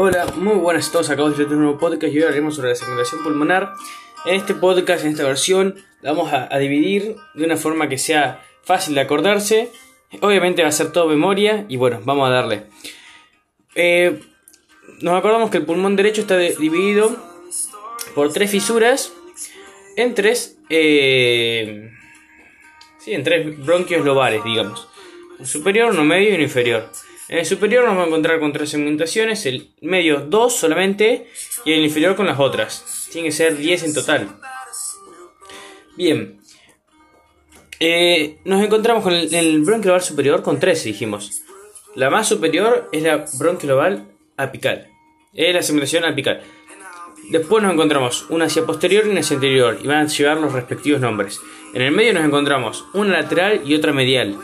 Hola, muy buenas a todos, acabamos de un nuevo podcast y hoy hablaremos sobre la segmentación pulmonar. En este podcast, en esta versión, la vamos a, dividir de una forma que sea fácil de acordarse. Obviamente va a ser todo memoria y bueno, vamos a darle. Eh, nos acordamos que el pulmón derecho está dividido por tres fisuras en tres, eh, sí, en tres bronquios lobales, digamos. Un superior, uno medio y uno inferior. En el superior nos vamos a encontrar con tres segmentaciones, el medio dos solamente y el inferior con las otras. Tiene que ser 10 en total. Bien. Eh, nos encontramos con el, el bronquio lobar superior con tres, dijimos. La más superior es la bronquio lobar apical. Es la segmentación apical. Después nos encontramos una hacia posterior y una hacia anterior y van a llevar los respectivos nombres. En el medio nos encontramos una lateral y otra medial.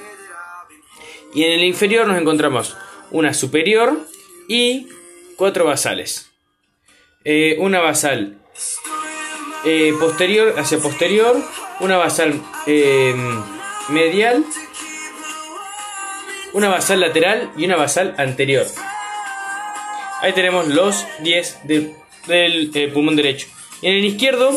Y en el inferior nos encontramos una superior y cuatro basales. Eh, una basal eh, posterior hacia posterior, una basal eh, medial, una basal lateral y una basal anterior. Ahí tenemos los 10 de- del eh, pulmón derecho. Y en el izquierdo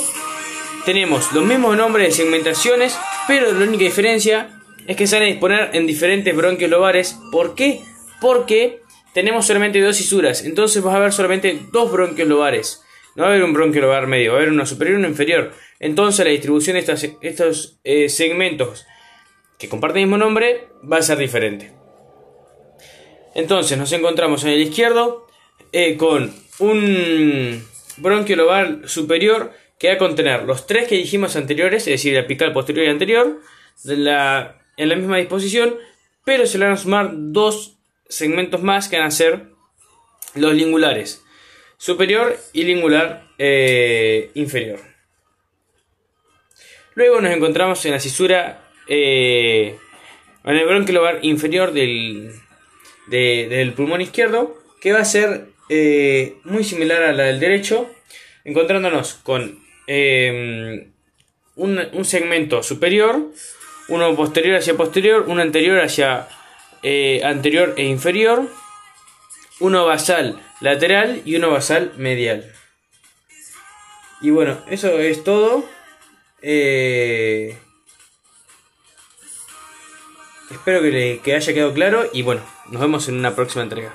tenemos los mismos nombres de segmentaciones, pero la única diferencia es que se van a disponer en diferentes bronquios lobares. ¿Por qué? Porque tenemos solamente dos fisuras, entonces vas a ver solamente dos bronquios lobares. No va a haber un bronquio lobar medio, va a haber uno superior y uno inferior. Entonces la distribución de estos, eh, segmentos que comparten el mismo nombre va a ser diferente. Entonces nos encontramos en el izquierdo eh, con un bronquio lobar superior que va a contener los tres que dijimos anteriores, es decir, el apical posterior y anterior, la- en la misma disposición, pero se le van a sumar dos segmentos más que van a ser los lingulares, superior y lingular eh, inferior. Luego nos encontramos en la cisura, eh, en el bronquio lobar inferior del, de- del pulmón izquierdo, que va a ser eh, muy similar a la del derecho, encontrándonos con un, un segmento superior, uno posterior hacia posterior, uno anterior hacia eh, anterior e inferior, uno basal lateral y uno basal medial. Y bueno, eso es todo. Eh, espero que, le- que haya quedado claro y bueno, nos vemos en una próxima entrega.